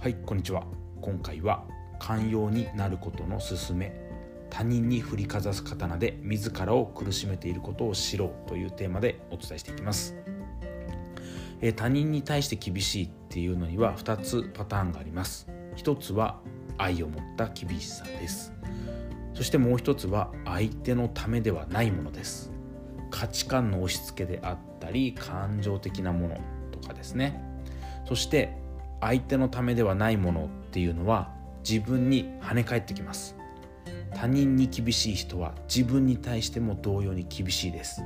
はいこんにちは。今回は寛容になることの勧め他人に振りかざす刀で自らを苦しめていることを知ろうというテーマでお伝えしていきます、えー、他人に対して厳しいっていうのには2つパターンがあります。1つは愛を持った厳しさです。そしてもう一つは相手のためではないものです。価値観の押し付けであったり感情的なものとかですね。そして相手のためではないものっていうのは自分に跳ね返ってきます。他人に厳しい人は自分に対しても同様に厳しいです。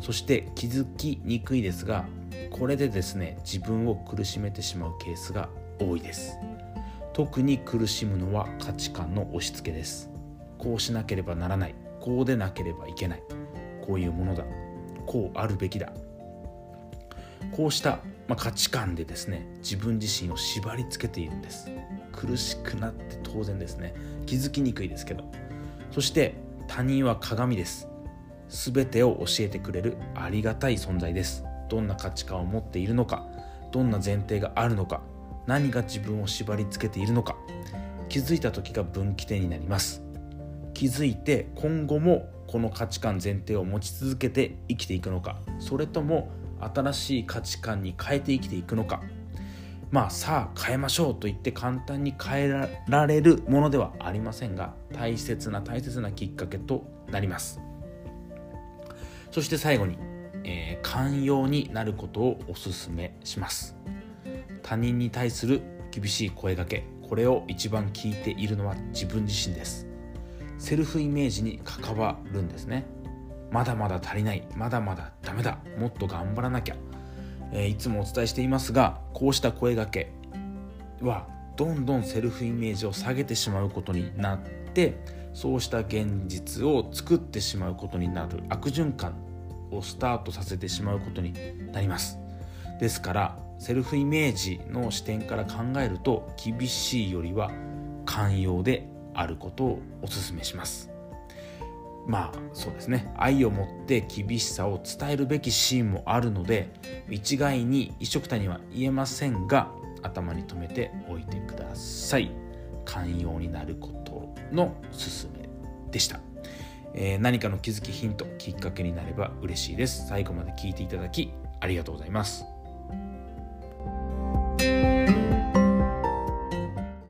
そして気づきにくいですがこれでですね自分を苦しめてしまうケースが多いです。特に苦しむのは価値観の押し付けです。こうしなければならない。こうでなければいけない。こういうものだ。こうあるべきだ。こうしたま、価値観でですね自分自身を縛り付けているんです。苦しくなって当然ですね。気づきにくいですけど。そして他人は鏡です。全てを教えてくれるありがたい存在です。どんな価値観を持っているのかどんな前提があるのか何が自分を縛り付けているのか。気づいた時が分岐点になります。気づいて今後もこの価値観前提を持ち続けて生きていくのか。それとも新しい価値観に変えて生きていくのか。まあさあ変えましょうと言って簡単に変えられるものではありませんが大切な大切なきっかけとなります。そして最後に、えー、寛容になることをお勧めします。他人に対する厳しい声がけこれを一番聞いているのは自分自身です。セルフイメージに関わるんですね。まだまだ足りないまだまだダメだもっと頑張らなきゃ、えー、いつもお伝えしていますがこうした声がけはどんどんセルフイメージを下げてしまうことになってそうした現実を作ってしまうことになる悪循環をスタートさせてしまうことになります。ですからセルフイメージの視点から考えると厳しいよりは寛容であることをお勧めします。まあそうですね。愛を持って厳しさを伝えるべきシーンもあるので一概に一緒くたには言えませんが頭に留めておいてください。寛容になることのすすめでした、えー、何かの気づきヒントきっかけになれば嬉しいです。最後まで聞いていただきありがとうございます。